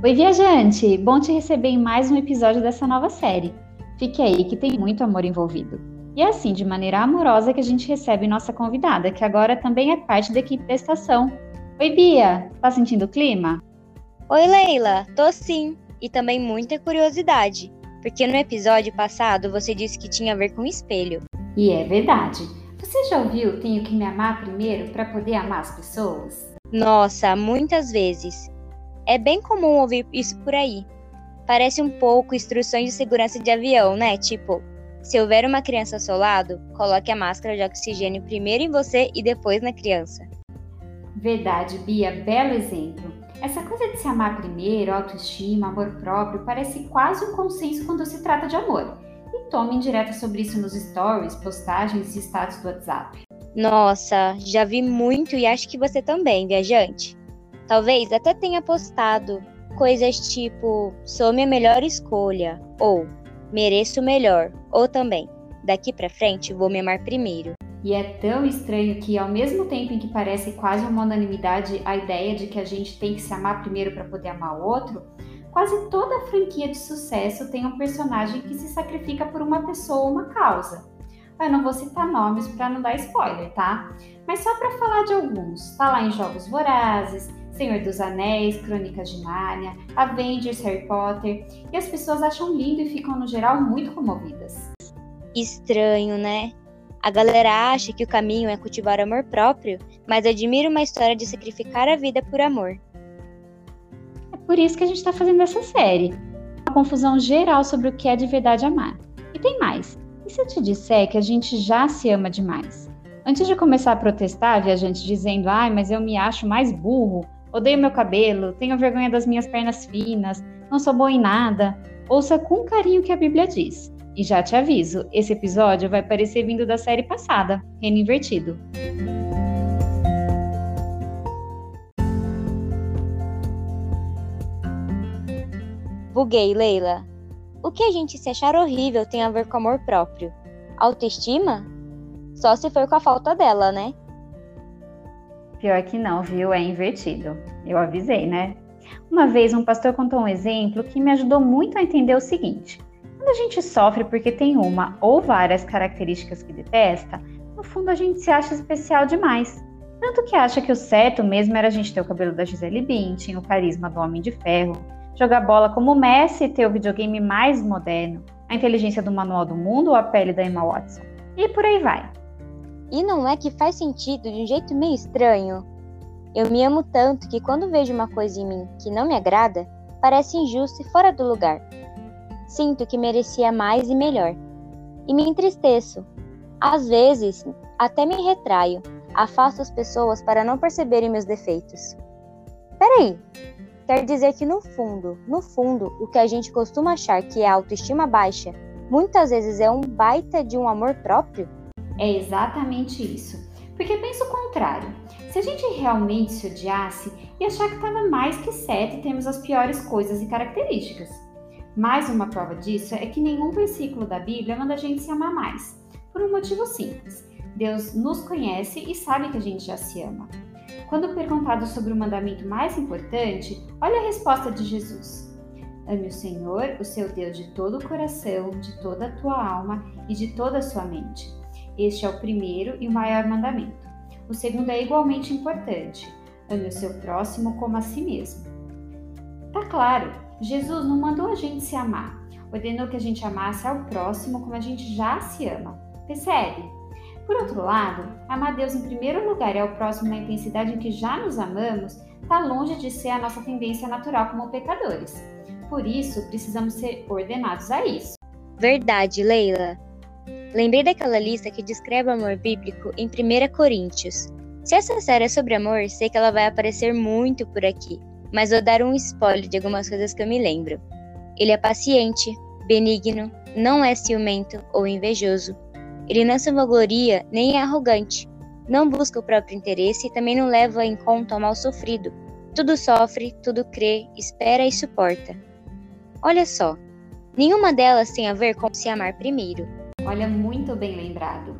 Oi, viajante! Bom te receber em mais um episódio dessa nova série. Fique aí que tem muito amor envolvido. E é assim, de maneira amorosa, que a gente recebe nossa convidada, que agora também é parte da equipe da estação. Oi, Bia! Tá sentindo o clima? Oi, Leila! Tô sim! E também muita curiosidade, porque no episódio passado você disse que tinha a ver com espelho. E é verdade. Você já ouviu Tenho que me amar primeiro para poder amar as pessoas? Nossa, muitas vezes. É bem comum ouvir isso por aí. Parece um pouco instruções de segurança de avião, né? Tipo, se houver uma criança ao seu lado, coloque a máscara de oxigênio primeiro em você e depois na criança. Verdade, Bia, belo exemplo. Essa coisa de se amar primeiro, autoestima, amor próprio, parece quase um consenso quando se trata de amor. E tome indireta sobre isso nos stories, postagens e status do WhatsApp. Nossa, já vi muito e acho que você também, viajante. Talvez até tenha postado coisas tipo sou minha melhor escolha ou mereço melhor ou também daqui para frente vou me amar primeiro. E é tão estranho que ao mesmo tempo em que parece quase uma unanimidade a ideia de que a gente tem que se amar primeiro para poder amar o outro, quase toda franquia de sucesso tem um personagem que se sacrifica por uma pessoa ou uma causa. Eu não vou citar nomes para não dar spoiler, tá? Mas só para falar de alguns. Tá lá em Jogos Vorazes, Senhor dos Anéis, Crônicas de Nárnia, Avengers, Harry Potter, e as pessoas acham lindo e ficam, no geral, muito comovidas. Estranho, né? A galera acha que o caminho é cultivar amor próprio, mas admira uma história de sacrificar a vida por amor. É por isso que a gente está fazendo essa série. Uma confusão geral sobre o que é de verdade amar. E tem mais. E se eu te disser que a gente já se ama demais? Antes de começar a protestar, viajante dizendo, ai, mas eu me acho mais burro, Odeio meu cabelo, tenho vergonha das minhas pernas finas, não sou boa em nada. Ouça com carinho o que a Bíblia diz. E já te aviso, esse episódio vai parecer vindo da série passada, Reino Invertido. Buguei, Leila. O que a gente se achar horrível tem a ver com amor próprio. Autoestima? Só se for com a falta dela, né? Pior que não, viu? É invertido. Eu avisei, né? Uma vez um pastor contou um exemplo que me ajudou muito a entender o seguinte: quando a gente sofre porque tem uma ou várias características que detesta, no fundo a gente se acha especial demais. Tanto que acha que o certo mesmo era a gente ter o cabelo da Gisele Bündchen, o carisma do Homem de Ferro, jogar bola como Messi e ter o videogame mais moderno, a inteligência do Manual do Mundo ou a pele da Emma Watson. E por aí vai. E não é que faz sentido de um jeito meio estranho? Eu me amo tanto que quando vejo uma coisa em mim que não me agrada, parece injusto e fora do lugar. Sinto que merecia mais e melhor. E me entristeço. Às vezes, até me retraio, afasto as pessoas para não perceberem meus defeitos. Peraí, quer dizer que no fundo, no fundo, o que a gente costuma achar que é autoestima baixa, muitas vezes é um baita de um amor próprio? É exatamente isso. Porque pensa o contrário. Se a gente realmente se odiasse e achar que estava mais que certo e temos as piores coisas e características. Mais uma prova disso é que nenhum versículo da Bíblia manda a gente se amar mais. Por um motivo simples. Deus nos conhece e sabe que a gente já se ama. Quando perguntado sobre o mandamento mais importante, olha a resposta de Jesus. Ame o Senhor, o seu Deus, de todo o coração, de toda a tua alma e de toda a sua mente. Este é o primeiro e o maior mandamento. O segundo é igualmente importante: ame o seu próximo como a si mesmo. Tá claro, Jesus não mandou a gente se amar, ordenou que a gente amasse ao próximo como a gente já se ama. Percebe? Por outro lado, amar Deus em primeiro lugar e ao próximo na intensidade em que já nos amamos está longe de ser a nossa tendência natural como pecadores. Por isso, precisamos ser ordenados a isso. Verdade, Leila. Lembrei daquela lista que descreve o amor bíblico em 1 Coríntios. Se essa série é sobre amor, sei que ela vai aparecer muito por aqui, mas vou dar um spoiler de algumas coisas que eu me lembro. Ele é paciente, benigno, não é ciumento ou invejoso. Ele não se vangloria nem é arrogante. Não busca o próprio interesse e também não leva em conta o mal sofrido. Tudo sofre, tudo crê, espera e suporta. Olha só, nenhuma delas tem a ver com se amar primeiro. Olha, muito bem lembrado.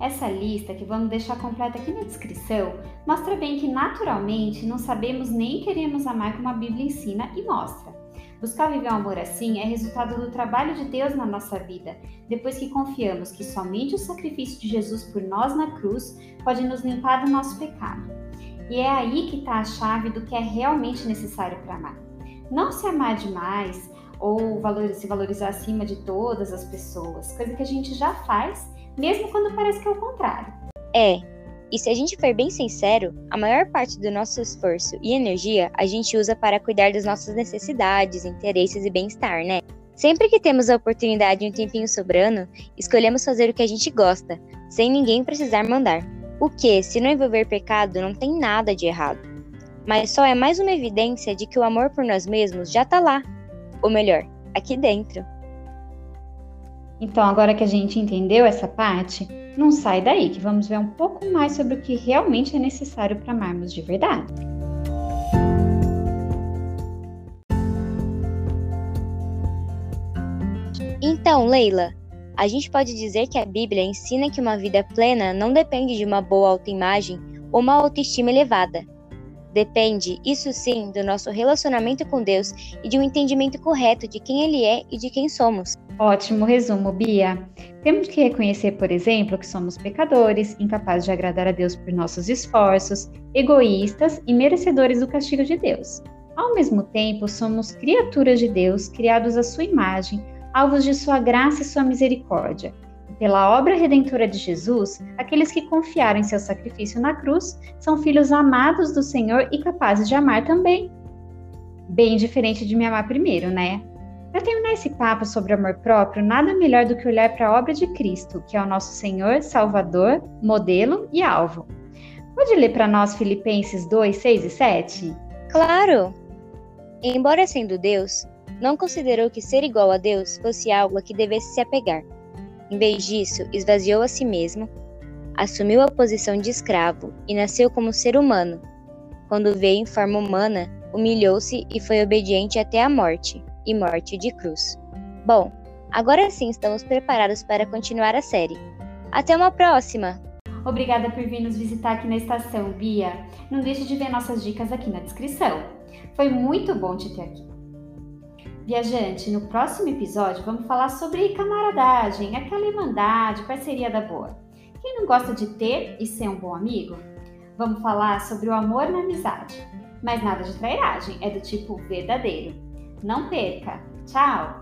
Essa lista, que vamos deixar completa aqui na descrição, mostra bem que naturalmente não sabemos nem queremos amar como a Bíblia ensina e mostra. Buscar viver um amor assim é resultado do trabalho de Deus na nossa vida, depois que confiamos que somente o sacrifício de Jesus por nós na cruz pode nos limpar do nosso pecado. E é aí que está a chave do que é realmente necessário para amar. Não se amar demais ou se valorizar acima de todas as pessoas, coisa que a gente já faz, mesmo quando parece que é o contrário. É, e se a gente for bem sincero, a maior parte do nosso esforço e energia a gente usa para cuidar das nossas necessidades, interesses e bem-estar, né? Sempre que temos a oportunidade e um tempinho sobrando, escolhemos fazer o que a gente gosta, sem ninguém precisar mandar. O que, se não envolver pecado, não tem nada de errado. Mas só é mais uma evidência de que o amor por nós mesmos já tá lá. Ou melhor, aqui dentro. Então, agora que a gente entendeu essa parte, não sai daí, que vamos ver um pouco mais sobre o que realmente é necessário para amarmos de verdade. Então, Leila, a gente pode dizer que a Bíblia ensina que uma vida plena não depende de uma boa autoimagem ou uma autoestima elevada. Depende, isso sim, do nosso relacionamento com Deus e de um entendimento correto de quem Ele é e de quem somos. Ótimo resumo, Bia. Temos que reconhecer, por exemplo, que somos pecadores, incapazes de agradar a Deus por nossos esforços, egoístas e merecedores do castigo de Deus. Ao mesmo tempo, somos criaturas de Deus, criados à sua imagem, alvos de sua graça e sua misericórdia. Pela obra redentora de Jesus, aqueles que confiaram em seu sacrifício na cruz são filhos amados do Senhor e capazes de amar também. Bem diferente de me amar primeiro, né? Para terminar esse papo sobre amor próprio, nada melhor do que olhar para a obra de Cristo, que é o nosso Senhor, Salvador, modelo e alvo. Pode ler para nós Filipenses 2, 6 e 7? Claro! Embora sendo Deus, não considerou que ser igual a Deus fosse algo a que devesse se apegar. Em vez disso, esvaziou a si mesmo, assumiu a posição de escravo e nasceu como ser humano. Quando veio em forma humana, humilhou-se e foi obediente até a morte e morte de cruz. Bom, agora sim estamos preparados para continuar a série. Até uma próxima! Obrigada por vir nos visitar aqui na estação, Bia. Não deixe de ver nossas dicas aqui na descrição. Foi muito bom te ter aqui. Viajante, no próximo episódio vamos falar sobre camaradagem, aquela irmandade, parceria da boa. Quem não gosta de ter e ser um bom amigo? Vamos falar sobre o amor na amizade. Mas nada de trairagem, é do tipo verdadeiro. Não perca! Tchau!